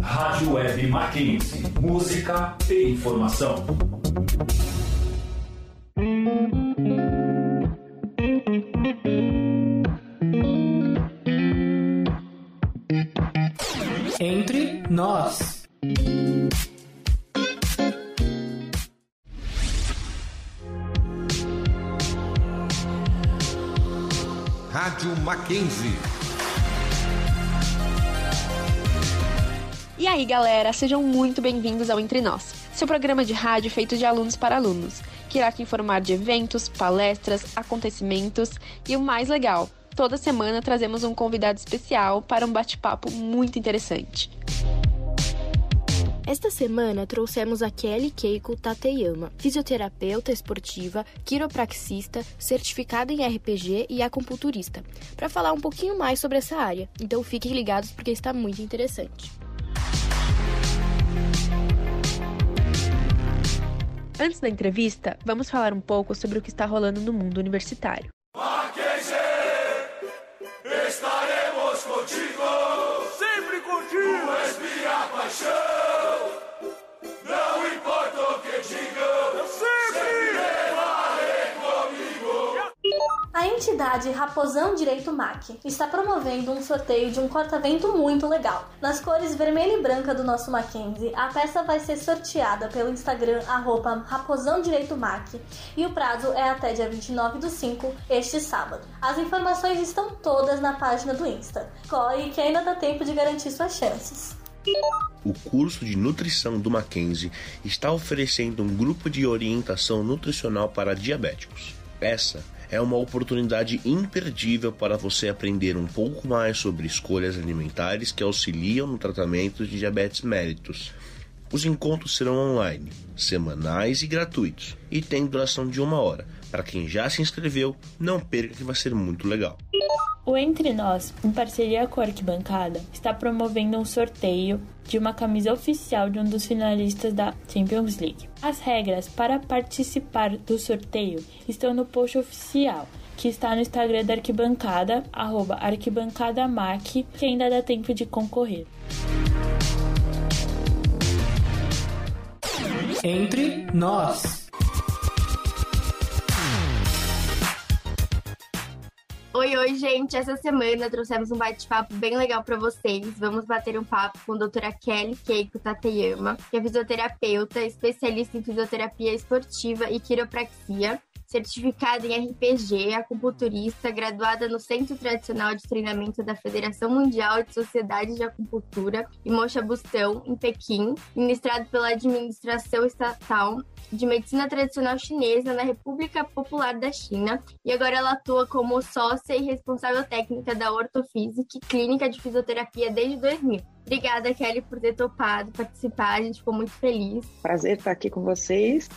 Rádio Web Mackenzie. Música e informação. Entre nós. Rádio Mackenzie. E aí, galera, sejam muito bem-vindos ao Entre Nós, seu programa de rádio feito de alunos para alunos, que irá te informar de eventos, palestras, acontecimentos e o mais legal, toda semana trazemos um convidado especial para um bate-papo muito interessante. Esta semana trouxemos a Kelly Keiko Tateyama, fisioterapeuta esportiva, quiropraxista, certificada em RPG e acupunturista, para falar um pouquinho mais sobre essa área. Então fiquem ligados porque está muito interessante. Antes da entrevista, vamos falar um pouco sobre o que está rolando no mundo universitário. Entidade Raposão Direito MAC está promovendo um sorteio de um corta-vento muito legal. Nas cores vermelha e branca do nosso Mackenzie, a peça vai ser sorteada pelo Instagram arroba Raposão Direito MAC e o prazo é até dia 29 do 5, este sábado. As informações estão todas na página do Insta. Corre que ainda dá tempo de garantir suas chances. O curso de nutrição do Mackenzie está oferecendo um grupo de orientação nutricional para diabéticos. Essa é uma oportunidade imperdível para você aprender um pouco mais sobre escolhas alimentares que auxiliam no tratamento de diabetes mellitus. Os encontros serão online, semanais e gratuitos, e têm duração de uma hora. Para quem já se inscreveu, não perca que vai ser muito legal. O Entre Nós, em parceria com a Arquibancada, está promovendo um sorteio de uma camisa oficial de um dos finalistas da Champions League. As regras para participar do sorteio estão no post oficial, que está no Instagram da Arquibancada, arroba arquibancadamac, que ainda dá tempo de concorrer. Entre nós. Oi, oi, gente! Essa semana trouxemos um bate-papo bem legal para vocês. Vamos bater um papo com a doutora Kelly Keiko Tateyama, que é fisioterapeuta, especialista em fisioterapia esportiva e quiropraxia, certificada em RPG, acupunturista, graduada no Centro Tradicional de Treinamento da Federação Mundial de Sociedades de Acupuntura e Mocha Bustão, em Pequim, ministrado pela Administração Estatal de Medicina Tradicional Chinesa na República Popular da China e agora ela atua como sócia e responsável técnica da Ortofísica Clínica de Fisioterapia desde 2000. Obrigada, Kelly, por ter topado participar, a gente ficou muito feliz. Prazer estar aqui com vocês.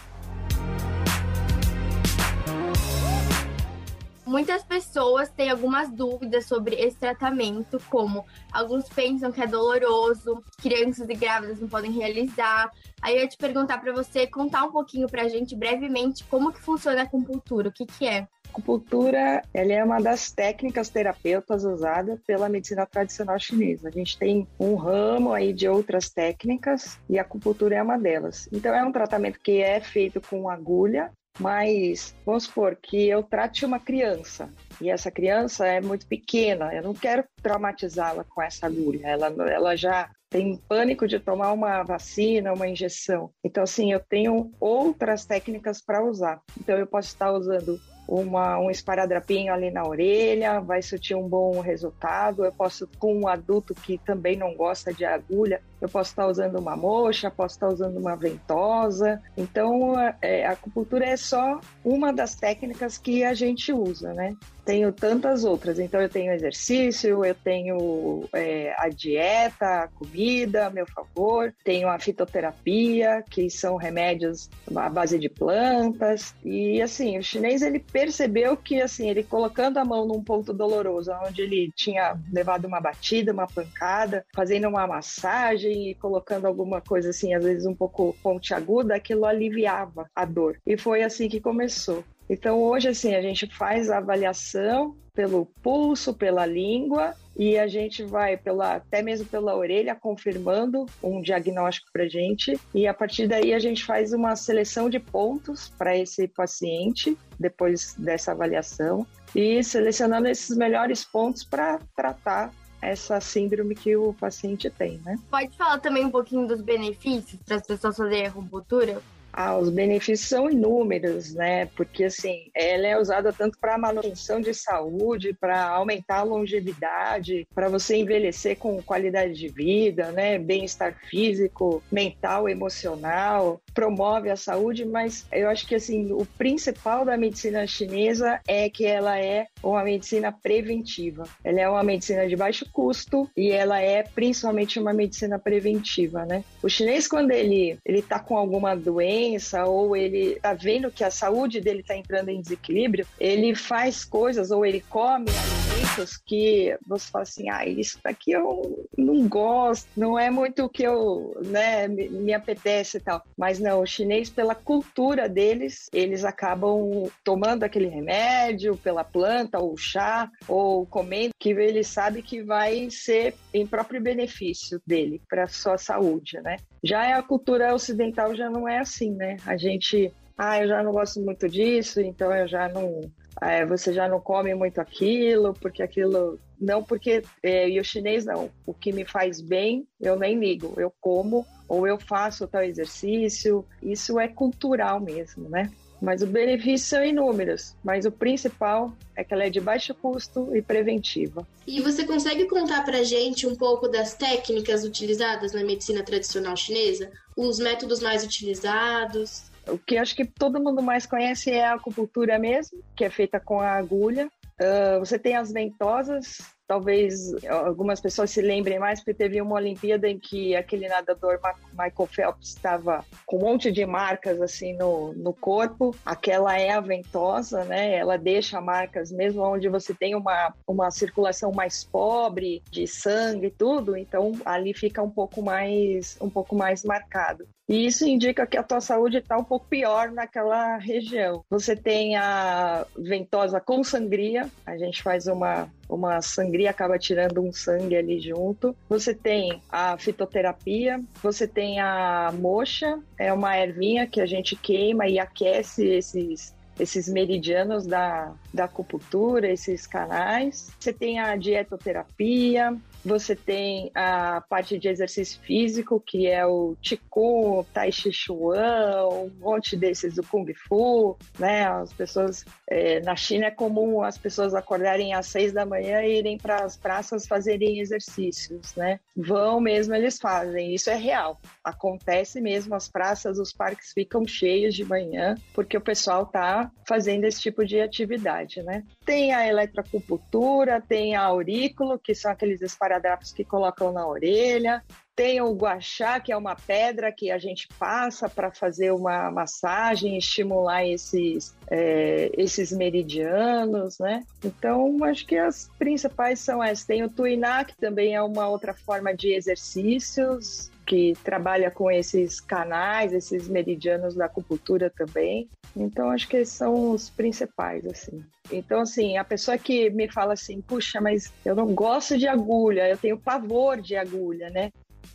Muitas pessoas têm algumas dúvidas sobre esse tratamento, como alguns pensam que é doloroso, crianças e grávidas não podem realizar. Aí eu ia te perguntar para você contar um pouquinho para a gente brevemente como que funciona a acupuntura, o que que é? A acupuntura ela é uma das técnicas terapeutas usadas pela medicina tradicional chinesa. A gente tem um ramo aí de outras técnicas e a acupuntura é uma delas. Então é um tratamento que é feito com agulha mas vamos supor que eu trate uma criança e essa criança é muito pequena, eu não quero traumatizá-la com essa agulha, ela, ela já tem pânico de tomar uma vacina, uma injeção. Então, assim, eu tenho outras técnicas para usar. Então, eu posso estar usando uma, um esparadrapinho ali na orelha, vai surtir um bom resultado. Eu posso, com um adulto que também não gosta de agulha, eu posso estar usando uma mocha, posso estar usando uma ventosa. Então, é, a acupuntura é só uma das técnicas que a gente usa, né? Tenho tantas outras. Então, eu tenho exercício, eu tenho é, a dieta, a comida a meu favor, tenho a fitoterapia, que são remédios à base de plantas. E, assim, o chinês, ele percebeu que, assim, ele colocando a mão num ponto doloroso, onde ele tinha levado uma batida, uma pancada, fazendo uma massagem, colocando alguma coisa assim, às vezes um pouco pontiaguda, aquilo aliviava a dor. E foi assim que começou. Então hoje assim a gente faz a avaliação pelo pulso, pela língua e a gente vai pela até mesmo pela orelha confirmando um diagnóstico para gente e a partir daí a gente faz uma seleção de pontos para esse paciente depois dessa avaliação e selecionando esses melhores pontos para tratar essa síndrome que o paciente tem, né? Pode falar também um pouquinho dos benefícios para as pessoas fazerem acupuntura? Ah, os benefícios são inúmeros, né? Porque assim, ela é usada tanto para manutenção de saúde, para aumentar a longevidade, para você envelhecer com qualidade de vida, né? Bem-estar físico, mental, emocional, promove a saúde, mas eu acho que assim, o principal da medicina chinesa é que ela é uma medicina preventiva. Ela é uma medicina de baixo custo e ela é principalmente uma medicina preventiva, né? O chinês quando ele ele tá com alguma doença doença ou ele está vendo que a saúde dele está entrando em desequilíbrio, ele faz coisas ou ele come alimentos que você fala assim, ah, isso daqui eu não gosto, não é muito o que eu, né, me, me apetece e tal. Mas não, o chinês, pela cultura deles, eles acabam tomando aquele remédio pela planta ou chá ou comendo que ele sabe que vai ser em próprio benefício dele para sua saúde, né? Já a cultura ocidental já não é assim, né? A gente, ah, eu já não gosto muito disso, então eu já não, é, você já não come muito aquilo, porque aquilo não porque é, e o chinês não, o que me faz bem eu nem ligo, eu como ou eu faço tal exercício, isso é cultural mesmo, né? Mas os benefícios são inúmeros, mas o principal é que ela é de baixo custo e preventiva. E você consegue contar para gente um pouco das técnicas utilizadas na medicina tradicional chinesa? Os métodos mais utilizados? O que acho que todo mundo mais conhece é a acupuntura mesmo, que é feita com a agulha. Uh, você tem as ventosas, talvez algumas pessoas se lembrem mais, porque teve uma Olimpíada em que aquele nadador Michael Phelps estava com um monte de marcas assim no, no corpo. Aquela é a ventosa, né? Ela deixa marcas mesmo onde você tem uma, uma circulação mais pobre de sangue e tudo, então ali fica um pouco mais um pouco mais marcado. E isso indica que a tua saúde está um pouco pior naquela região. Você tem a ventosa com sangria, a gente faz uma uma sangria acaba tirando um sangue ali junto. Você tem a fitoterapia, você tem a moxa, é uma ervinha que a gente queima e aquece esses esses meridianos da, da acupuntura, esses canais. Você tem a dietoterapia, você tem a parte de exercício físico, que é o Qigong, Tai Chi Chuan, um monte desses do Kung Fu, né? As pessoas... É, na China é comum as pessoas acordarem às seis da manhã e irem para as praças fazerem exercícios, né? Vão mesmo, eles fazem. Isso é real. Acontece mesmo, as praças, os parques ficam cheios de manhã, porque o pessoal tá fazendo esse tipo de atividade, né? Tem a eletroacupuntura, tem a aurículo, que são aqueles esparadrapos que colocam na orelha, tem o guachá, que é uma pedra que a gente passa para fazer uma massagem, estimular esses, é, esses meridianos, né? Então, acho que as principais são essas. Tem o tuiná, que também é uma outra forma de exercícios, que trabalha com esses canais, esses meridianos da acupuntura também. Então, acho que esses são os principais, assim. Então, assim, a pessoa que me fala assim, puxa, mas eu não gosto de agulha, eu tenho pavor de agulha, né?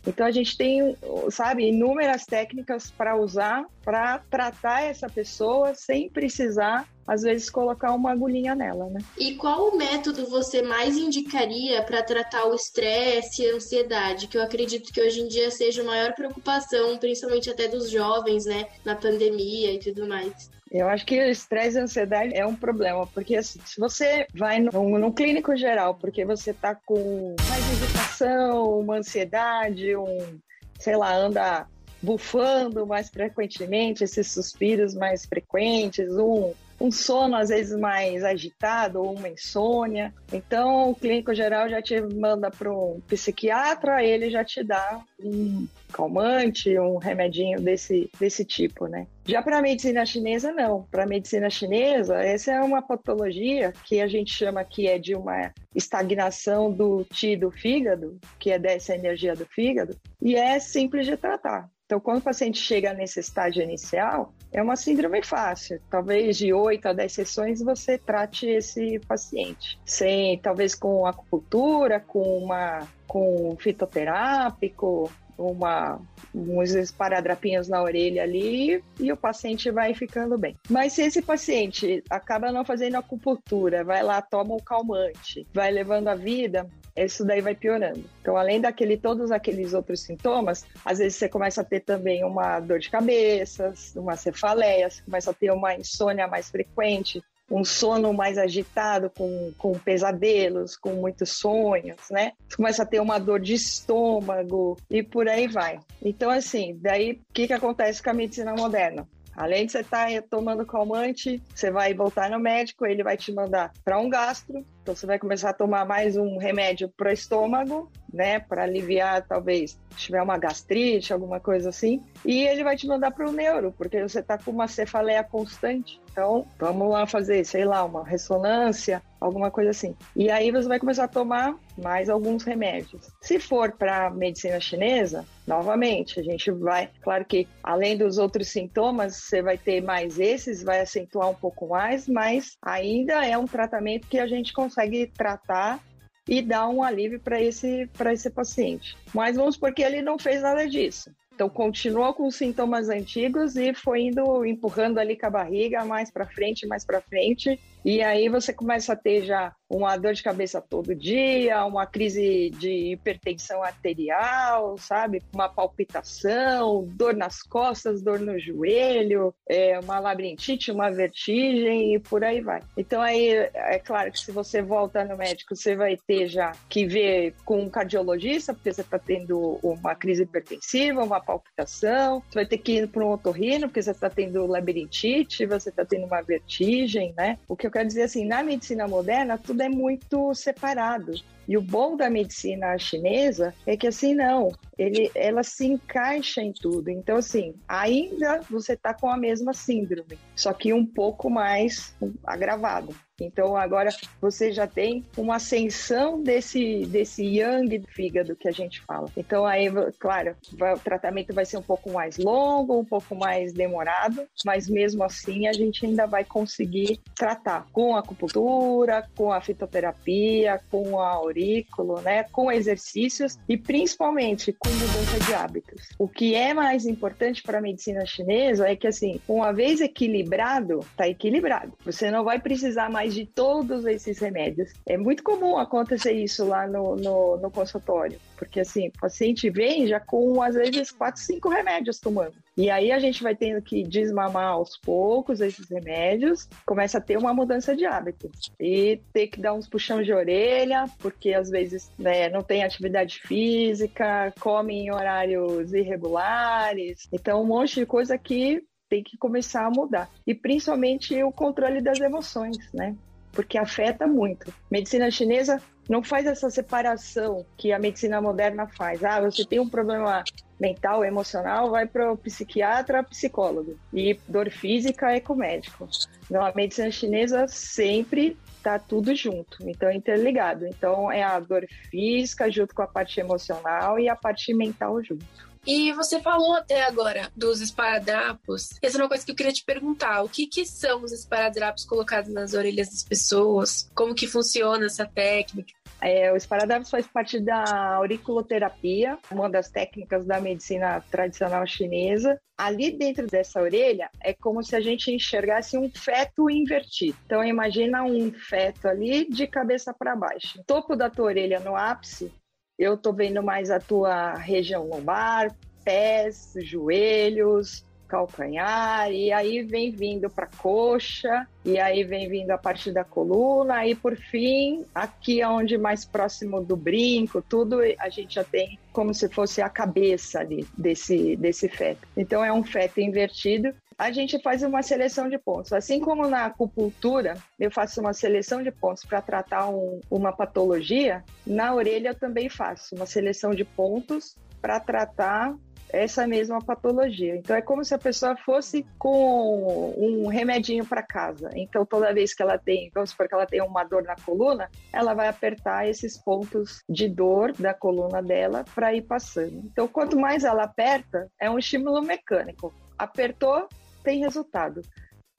Então a gente tem, sabe, inúmeras técnicas para usar para tratar essa pessoa sem precisar às vezes colocar uma agulhinha nela, né? E qual método você mais indicaria para tratar o estresse e a ansiedade, que eu acredito que hoje em dia seja a maior preocupação, principalmente até dos jovens, né, na pandemia e tudo mais? Eu acho que o estresse e a ansiedade é um problema, porque assim, se você vai num, num clínico geral, porque você tá com mais irritação, uma ansiedade, um, sei lá, anda bufando mais frequentemente, esses suspiros mais frequentes, um, um sono às vezes mais agitado ou uma insônia. Então, o clínico geral já te manda para um psiquiatra, ele já te dá um calmante, um remedinho desse, desse tipo, né? Já para a medicina chinesa, não. Para a medicina chinesa, essa é uma patologia que a gente chama que é de uma estagnação do Qi do fígado, que é dessa energia do fígado, e é simples de tratar. Então, quando o paciente chega nesse estágio inicial, é uma síndrome fácil. Talvez de 8 a 10 sessões você trate esse paciente. Sem, talvez com acupuntura, com uma com fitoterápico, uma, uns esparadrapinhos na orelha ali e o paciente vai ficando bem. Mas se esse paciente acaba não fazendo acupuntura, vai lá, toma um calmante, vai levando a vida, isso daí vai piorando. Então, além daquele todos aqueles outros sintomas, às vezes você começa a ter também uma dor de cabeça, uma cefaleia, você começa a ter uma insônia mais frequente, um sono mais agitado, com, com pesadelos, com muitos sonhos, né? Você começa a ter uma dor de estômago e por aí vai. Então, assim, daí o que, que acontece com a medicina moderna? Além de você estar tá tomando calmante, você vai voltar no médico, ele vai te mandar para um gastro, então você vai começar a tomar mais um remédio para o estômago, né, para aliviar talvez se tiver uma gastrite, alguma coisa assim, e ele vai te mandar para o neuro, porque você está com uma cefaleia constante. Então, vamos lá fazer, sei lá, uma ressonância, alguma coisa assim. E aí você vai começar a tomar mais alguns remédios. Se for para medicina chinesa, novamente, a gente vai, claro que além dos outros sintomas, você vai ter mais esses, vai acentuar um pouco mais, mas ainda é um tratamento que a gente consegue tratar e dar um alívio para esse, esse paciente. Mas vamos porque ele não fez nada disso. Então continuou com os sintomas antigos e foi indo empurrando ali com a barriga mais para frente, mais para frente. E aí você começa a ter já uma dor de cabeça todo dia, uma crise de hipertensão arterial, sabe? Uma palpitação, dor nas costas, dor no joelho, é, uma labirintite, uma vertigem e por aí vai. Então aí é claro que se você volta no médico, você vai ter já que ver com um cardiologista, porque você está tendo uma crise hipertensiva, uma palpitação, você vai ter que ir para um otorrino, porque você está tendo labirintite, você está tendo uma vertigem, né? O que quero dizer assim, na medicina moderna, tudo é muito separado. E o bom da medicina chinesa é que assim não, ele, ela se encaixa em tudo. Então assim, ainda você está com a mesma síndrome, só que um pouco mais agravado. Então agora você já tem uma ascensão desse, desse yang do fígado que a gente fala. Então aí, claro, vai, o tratamento vai ser um pouco mais longo, um pouco mais demorado, mas mesmo assim a gente ainda vai conseguir tratar com a acupuntura, com a fitoterapia, com a aurículo, né, com exercícios e principalmente com mudança de hábitos. O que é mais importante para a medicina chinesa é que assim, uma vez equilibrado, tá equilibrado. Você não vai precisar mais de todos esses remédios. É muito comum acontecer isso lá no, no, no consultório, porque assim, o paciente vem já com às vezes quatro, cinco remédios tomando. E aí a gente vai tendo que desmamar aos poucos esses remédios, começa a ter uma mudança de hábito. E ter que dar uns puxão de orelha, porque às vezes né, não tem atividade física, come em horários irregulares. Então, um monte de coisa que tem que começar a mudar. E principalmente o controle das emoções, né? Porque afeta muito. Medicina chinesa não faz essa separação que a medicina moderna faz. Ah, você tem um problema mental, emocional, vai para o psiquiatra, psicólogo. E dor física é com médico. Não, a medicina chinesa sempre tá tudo junto, então é interligado. Então é a dor física junto com a parte emocional e a parte mental junto. E você falou até agora dos esparadrapos. Essa é uma coisa que eu queria te perguntar. O que, que são os esparadrapos colocados nas orelhas das pessoas? Como que funciona essa técnica? É, o esparadrapo faz parte da auriculoterapia, uma das técnicas da medicina tradicional chinesa. Ali dentro dessa orelha é como se a gente enxergasse um feto invertido. Então imagina um feto ali de cabeça para baixo. O topo da tua orelha no ápice eu tô vendo mais a tua região lombar, pés, joelhos, calcanhar, e aí vem vindo para coxa, e aí vem vindo a parte da coluna, e por fim, aqui onde mais próximo do brinco, tudo a gente já tem como se fosse a cabeça ali desse, desse feto. Então é um feto invertido a gente faz uma seleção de pontos. Assim como na acupuntura, eu faço uma seleção de pontos para tratar um, uma patologia, na orelha eu também faço uma seleção de pontos para tratar essa mesma patologia. Então é como se a pessoa fosse com um remedinho para casa. Então toda vez que ela tem, vamos supor que ela tem uma dor na coluna, ela vai apertar esses pontos de dor da coluna dela para ir passando. Então quanto mais ela aperta, é um estímulo mecânico. Apertou, tem resultado.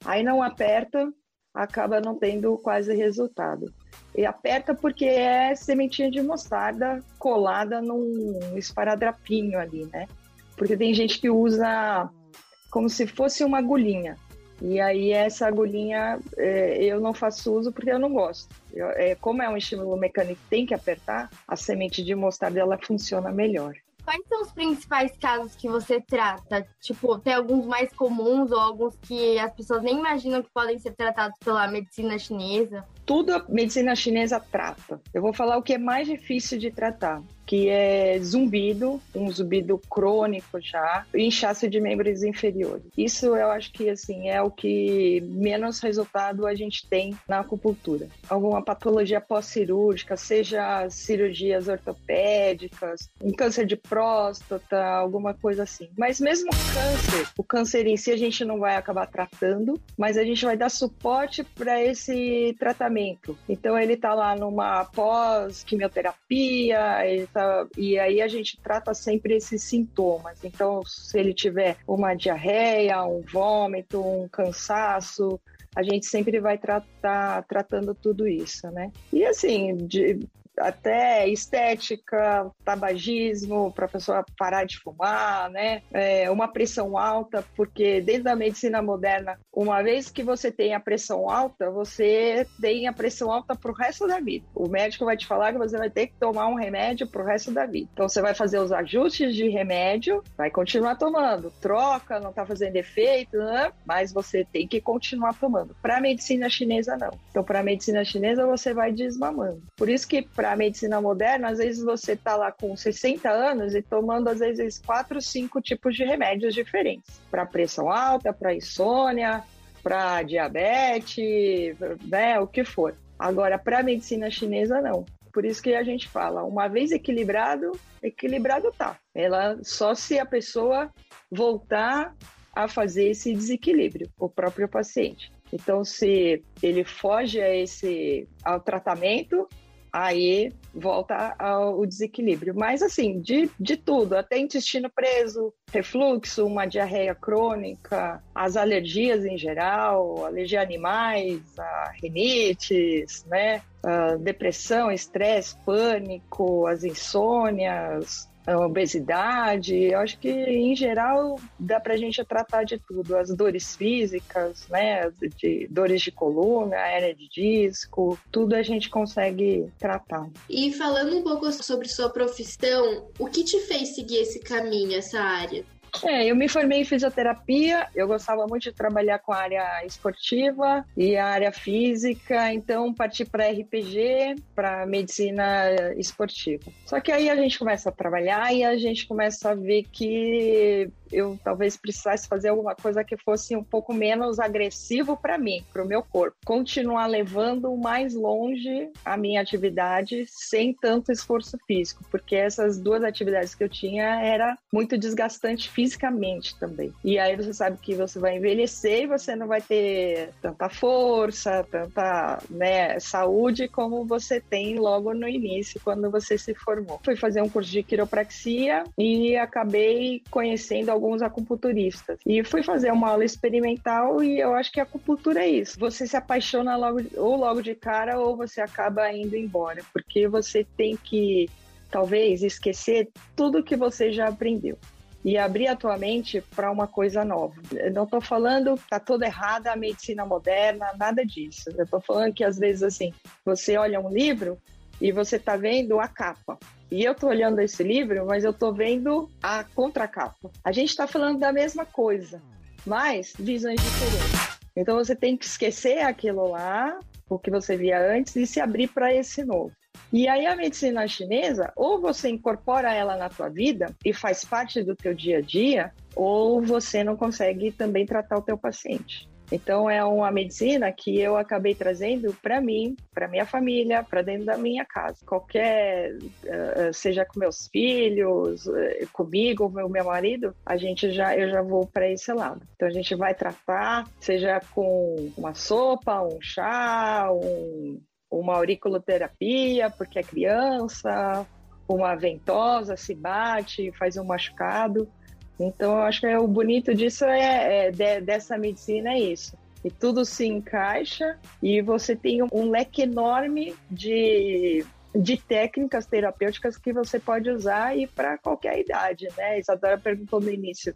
Aí não aperta, acaba não tendo quase resultado. E aperta porque é sementinha de mostarda colada num esparadrapinho ali, né? Porque tem gente que usa como se fosse uma agulhinha. E aí essa agulhinha é, eu não faço uso porque eu não gosto. Eu, é, como é um estímulo mecânico tem que apertar, a semente de mostarda ela funciona melhor. Quais são os principais casos que você trata? Tipo, tem alguns mais comuns ou alguns que as pessoas nem imaginam que podem ser tratados pela medicina chinesa? Tudo a medicina chinesa trata. Eu vou falar o que é mais difícil de tratar que é zumbido, um zumbido crônico já, e inchaço de membros inferiores. Isso eu acho que assim é o que menos resultado a gente tem na acupuntura. Alguma patologia pós-cirúrgica, seja cirurgias ortopédicas, um câncer de próstata, alguma coisa assim. Mas mesmo câncer, o câncer em si a gente não vai acabar tratando, mas a gente vai dar suporte para esse tratamento. Então ele está lá numa pós-quimioterapia, ele tá e aí a gente trata sempre esses sintomas. Então, se ele tiver uma diarreia, um vômito, um cansaço, a gente sempre vai tratar tratando tudo isso, né? E assim, de, até estética, tabagismo, para a pessoa parar de fumar, né? É, uma pressão alta, porque dentro da medicina moderna, uma vez que você tem a pressão alta, você tem a pressão alta para o resto da vida. O médico vai te falar que você vai ter que tomar um remédio para o resto da vida. Então você vai fazer os ajustes de remédio, vai continuar tomando, troca, não está fazendo efeito, né? mas você tem que continuar tomando. Para a medicina chinesa, não. Então, para a medicina chinesa, você vai desmamando. Por isso que para a medicina moderna, às vezes você está lá com 60 anos e tomando, às vezes, quatro, cinco tipos de remédios diferentes. Para pressão alta, para insônia, para diabetes, né, o que for. Agora, para a medicina chinesa, não. Por isso que a gente fala, uma vez equilibrado, equilibrado tá. Ela só se a pessoa voltar a fazer esse desequilíbrio, o próprio paciente. Então, se ele foge a esse ao tratamento, aí volta ao desequilíbrio. Mas, assim, de, de tudo, até intestino preso, refluxo, uma diarreia crônica, as alergias em geral, alergia a animais, a rinites, né? A depressão, estresse, pânico, as insônias, a obesidade. Eu acho que, em geral, dá para a gente tratar de tudo. As dores físicas, né? De dores de coluna, hernia de disco, tudo a gente consegue tratar. E falando um pouco sobre sua profissão, o que te fez seguir esse caminho, essa área? É, eu me formei em fisioterapia, eu gostava muito de trabalhar com a área esportiva e a área física, então parti para RPG, para medicina esportiva. Só que aí a gente começa a trabalhar e a gente começa a ver que eu talvez precisasse fazer alguma coisa que fosse um pouco menos agressivo para mim, para o meu corpo. Continuar levando mais longe a minha atividade sem tanto esforço físico, porque essas duas atividades que eu tinha era muito desgastante fisicamente também. E aí você sabe que você vai envelhecer e você não vai ter tanta força, tanta né, saúde como você tem logo no início, quando você se formou. Fui fazer um curso de quiropraxia e acabei conhecendo alguns acupunturistas. E fui fazer uma aula experimental e eu acho que a acupuntura é isso. Você se apaixona logo, ou logo de cara ou você acaba indo embora, porque você tem que talvez esquecer tudo que você já aprendeu e abrir a tua mente para uma coisa nova. Eu não estou falando que está toda errada a medicina moderna, nada disso. Eu estou falando que às vezes assim, você olha um livro e você está vendo a capa. E eu estou olhando esse livro, mas eu estou vendo a contracapa. A gente está falando da mesma coisa, mas visões diferentes. Então você tem que esquecer aquilo lá, o que você via antes, e se abrir para esse novo. E aí a medicina chinesa, ou você incorpora ela na tua vida e faz parte do teu dia a dia, ou você não consegue também tratar o teu paciente. Então é uma medicina que eu acabei trazendo para mim, para minha família, para dentro da minha casa. Qualquer, uh, seja com meus filhos, uh, comigo, ou meu marido, a gente já eu já vou para esse lado. Então a gente vai tratar, seja com uma sopa, um chá, um, uma auriculoterapia, porque é criança, uma ventosa se bate, faz um machucado. Então, eu acho que é, o bonito disso é, é de, dessa medicina é isso. E tudo se encaixa e você tem um, um leque enorme de, de técnicas terapêuticas que você pode usar e para qualquer idade, né? Isadora perguntou no início,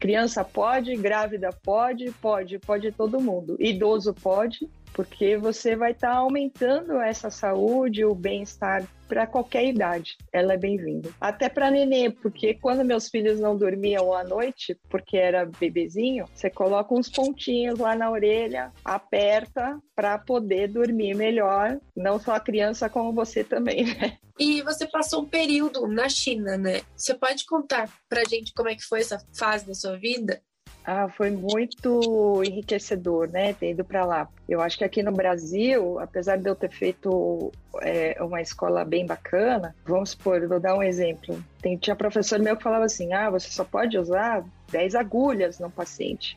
criança pode, grávida pode, pode, pode todo mundo. Idoso pode, porque você vai estar tá aumentando essa saúde, o bem-estar para qualquer idade. Ela é bem-vinda. Até para nenê, porque quando meus filhos não dormiam à noite, porque era bebezinho, você coloca uns pontinhos lá na orelha, aperta para poder dormir melhor, não só a criança como você também, né? E você passou um período na China, né? Você pode contar pra gente como é que foi essa fase da sua vida? Ah, foi muito enriquecedor, né, ter ido para lá. Eu acho que aqui no Brasil, apesar de eu ter feito é, uma escola bem bacana, vamos supor, vou dar um exemplo. Tem, tinha professor meu que falava assim, ah, você só pode usar 10 agulhas no paciente,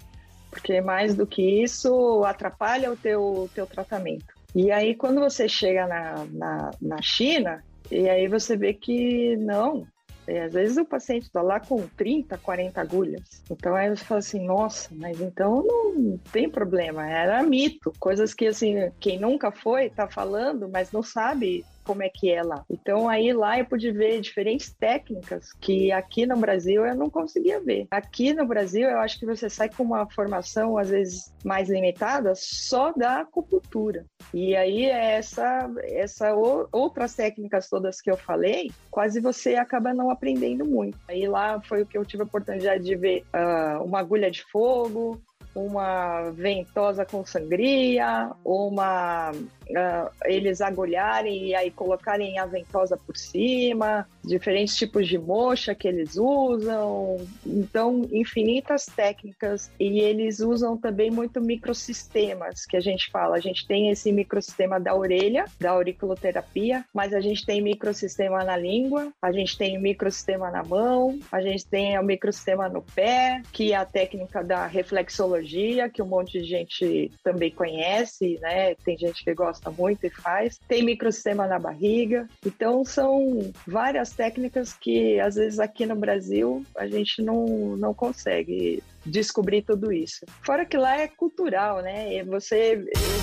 porque mais do que isso atrapalha o teu, teu tratamento. E aí, quando você chega na, na, na China, e aí você vê que não, e às vezes o paciente está lá com 30, 40 agulhas. Então aí você fala assim, nossa, mas então não tem problema, era mito. Coisas que assim, quem nunca foi está falando, mas não sabe como é que é lá. Então aí lá eu pude ver diferentes técnicas que aqui no Brasil eu não conseguia ver. Aqui no Brasil eu acho que você sai com uma formação às vezes mais limitada só da acupuntura. E aí essa essa outras técnicas todas que eu falei, quase você acaba não aprendendo muito. Aí lá foi o que eu tive a oportunidade de ver uh, uma agulha de fogo, uma ventosa com sangria, uma uh, eles agulharem e aí colocarem a ventosa por cima, diferentes tipos de mocha que eles usam, então infinitas técnicas e eles usam também muito microsistemas que a gente fala. A gente tem esse microsistema da orelha, da auriculoterapia, mas a gente tem microsistema na língua, a gente tem microsistema na mão, a gente tem o microsistema no pé, que é a técnica da reflexologia, que um monte de gente também conhece, né? Tem gente que gosta gosta muito e faz. Tem microsistema na barriga. Então, são várias técnicas que, às vezes, aqui no Brasil, a gente não, não consegue descobrir tudo isso. Fora que lá é cultural, né? Você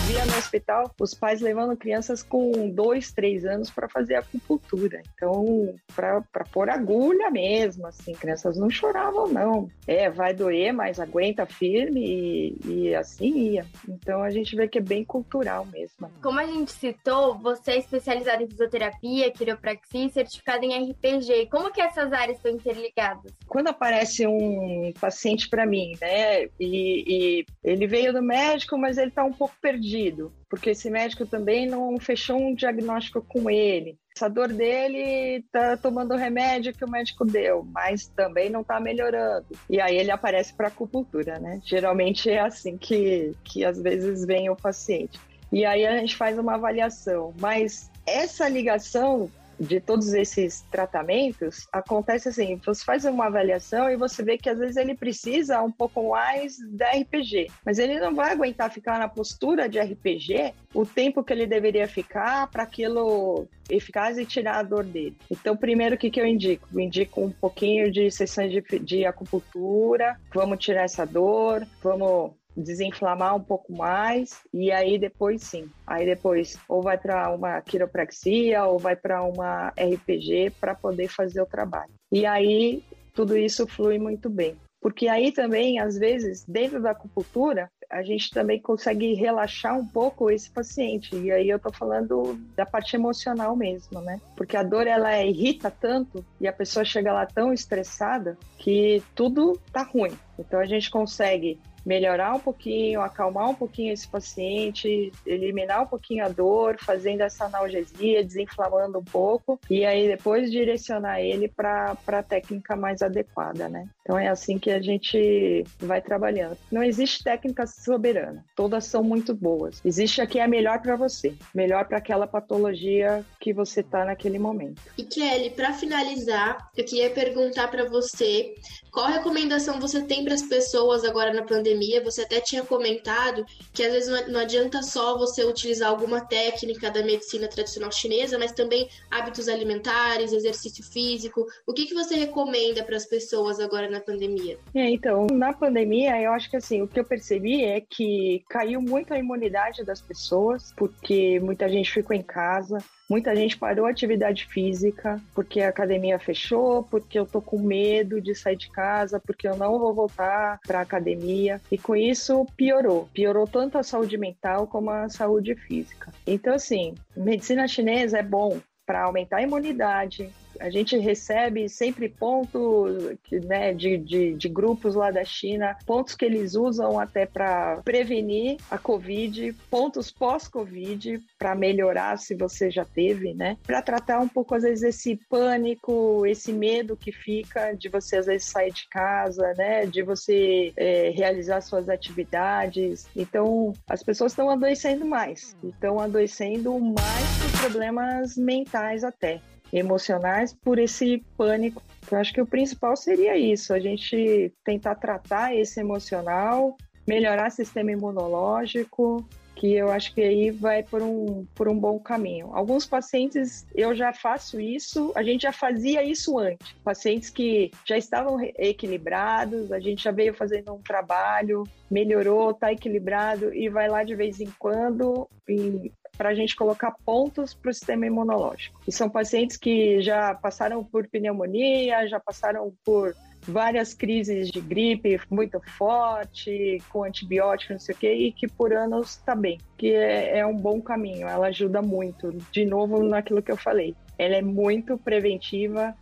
via no hospital os pais levando crianças com dois, três anos para fazer acupuntura. Então, para pôr agulha mesmo, assim, crianças não choravam, não. É, vai doer, mas aguenta firme e, e assim ia. Então, a gente vê que é bem cultural mesmo. Como a gente citou, você é especializada em fisioterapia, quiropraxia e certificada em RPG. Como que essas áreas estão interligadas? Quando aparece um paciente para mim, né? E, e, ele veio do médico, mas ele está um pouco perdido, porque esse médico também não fechou um diagnóstico com ele. Essa dor dele tá tomando o remédio que o médico deu, mas também não está melhorando. E aí ele aparece para acupuntura, né? Geralmente é assim que, que às vezes vem o paciente. E aí a gente faz uma avaliação, mas essa ligação de todos esses tratamentos, acontece assim, você faz uma avaliação e você vê que às vezes ele precisa um pouco mais da RPG, mas ele não vai aguentar ficar na postura de RPG o tempo que ele deveria ficar para aquilo eficaz e tirar a dor dele. Então, primeiro, o que, que eu indico? Eu indico um pouquinho de sessões de, de acupuntura, vamos tirar essa dor, vamos desinflamar um pouco mais e aí depois sim. Aí depois ou vai para uma quiropraxia ou vai para uma RPG para poder fazer o trabalho. E aí tudo isso flui muito bem. Porque aí também, às vezes, dentro da acupuntura, a gente também consegue relaxar um pouco esse paciente. E aí eu tô falando da parte emocional mesmo, né? Porque a dor ela irrita tanto e a pessoa chega lá tão estressada que tudo tá ruim. Então a gente consegue melhorar um pouquinho, acalmar um pouquinho esse paciente, eliminar um pouquinho a dor, fazendo essa analgesia, desinflamando um pouco, e aí depois direcionar ele para a técnica mais adequada, né? Então é assim que a gente vai trabalhando. Não existe técnica soberana, todas são muito boas. Existe a que é melhor para você, melhor para aquela patologia que você está naquele momento. E Kelly, para finalizar, eu queria perguntar para você qual recomendação você tem para as pessoas agora na pandemia? Você até tinha comentado que às vezes não adianta só você utilizar alguma técnica da medicina tradicional chinesa, mas também hábitos alimentares, exercício físico. O que, que você recomenda para as pessoas agora na pandemia? É, então, na pandemia, eu acho que assim, o que eu percebi é que caiu muito a imunidade das pessoas, porque muita gente ficou em casa, Muita gente parou a atividade física porque a academia fechou, porque eu tô com medo de sair de casa, porque eu não vou voltar para academia. E com isso piorou. Piorou tanto a saúde mental como a saúde física. Então, assim, medicina chinesa é bom para aumentar a imunidade, a gente recebe sempre pontos né, de, de, de, grupos lá da China, pontos que eles usam até para prevenir a Covid, pontos pós-Covid para melhorar se você já teve, né? Para tratar um pouco, às vezes, esse pânico, esse medo que fica de você, às vezes, sair de casa, né? De você é, realizar suas atividades. Então, as pessoas estão adoecendo mais, estão adoecendo mais por problemas mentais até emocionais por esse pânico. Eu acho que o principal seria isso, a gente tentar tratar esse emocional, melhorar o sistema imunológico, que eu acho que aí vai por um, por um bom caminho. Alguns pacientes, eu já faço isso, a gente já fazia isso antes. Pacientes que já estavam equilibrados, a gente já veio fazendo um trabalho, melhorou, está equilibrado e vai lá de vez em quando e para a gente colocar pontos para o sistema imunológico. E são pacientes que já passaram por pneumonia, já passaram por várias crises de gripe muito forte, com antibiótico, não sei o quê, e que por anos está bem, que é, é um bom caminho, ela ajuda muito. De novo, naquilo que eu falei, ela é muito preventiva,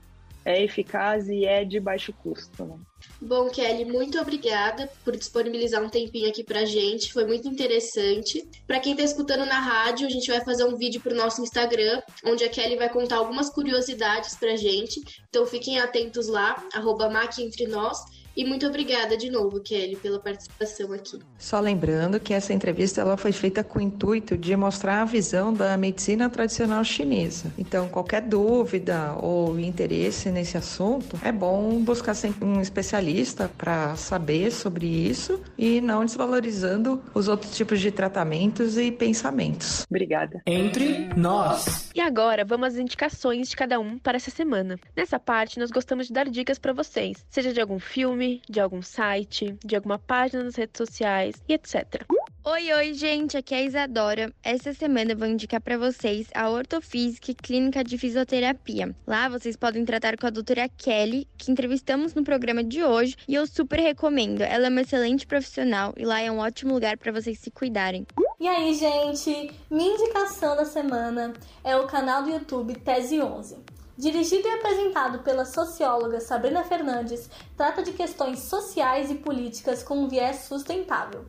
é eficaz e é de baixo custo. Né? Bom, Kelly, muito obrigada por disponibilizar um tempinho aqui pra gente. Foi muito interessante. Para quem tá escutando na rádio, a gente vai fazer um vídeo pro nosso Instagram, onde a Kelly vai contar algumas curiosidades pra gente. Então fiquem atentos lá, arroba Entre Nós. E muito obrigada de novo, Kelly, pela participação aqui. Só lembrando que essa entrevista ela foi feita com o intuito de mostrar a visão da medicina tradicional chinesa. Então, qualquer dúvida ou interesse nesse assunto, é bom buscar sempre um especialista para saber sobre isso e não desvalorizando os outros tipos de tratamentos e pensamentos. Obrigada. Entre nós. E agora, vamos às indicações de cada um para essa semana. Nessa parte, nós gostamos de dar dicas para vocês, seja de algum filme, filme, de algum site, de alguma página nas redes sociais e etc. Oi, oi, gente, aqui é a Isadora. Essa semana eu vou indicar para vocês a Ortofísica e Clínica de Fisioterapia. Lá vocês podem tratar com a doutora Kelly, que entrevistamos no programa de hoje, e eu super recomendo. Ela é uma excelente profissional e lá é um ótimo lugar para vocês se cuidarem. E aí, gente, minha indicação da semana é o canal do YouTube Tese 11. Dirigido e apresentado pela socióloga Sabrina Fernandes, trata de questões sociais e políticas com um viés sustentável.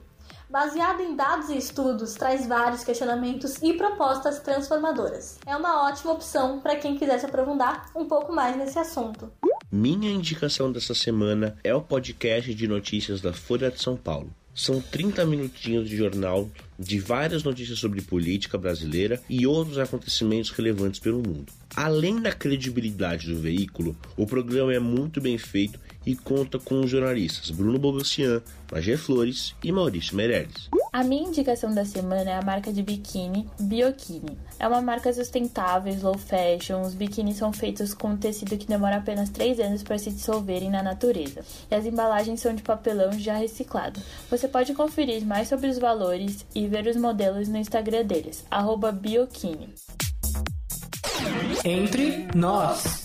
Baseado em dados e estudos, traz vários questionamentos e propostas transformadoras. É uma ótima opção para quem quiser se aprofundar um pouco mais nesse assunto. Minha indicação dessa semana é o podcast de notícias da Folha de São Paulo. São 30 minutinhos de jornal de várias notícias sobre política brasileira e outros acontecimentos relevantes pelo mundo. Além da credibilidade do veículo, o programa é muito bem feito e conta com os jornalistas Bruno Bogossian, Magé Flores e Maurício Meirelles. A minha indicação da semana é a marca de biquíni Biokini. É uma marca sustentável, slow fashion. Os biquínis são feitos com um tecido que demora apenas 3 anos para se dissolverem na natureza. E as embalagens são de papelão já reciclado. Você pode conferir mais sobre os valores e ver os modelos no Instagram deles, Biokini. Entre nós.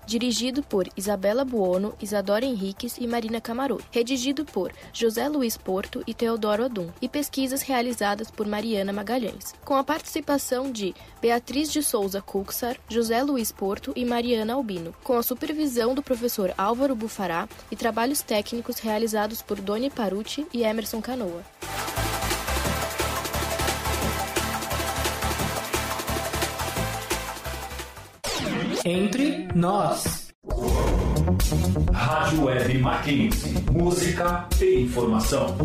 dirigido por Isabela Buono, Isadora Henriques e Marina Camarões, redigido por José Luiz Porto e Teodoro Adum, e pesquisas realizadas por Mariana Magalhães, com a participação de Beatriz de Souza Cuxar, José Luiz Porto e Mariana Albino, com a supervisão do professor Álvaro Bufará e trabalhos técnicos realizados por Doni Paruti e Emerson Canoa. Entre nós. Rádio Web Mackenzie. Música e informação.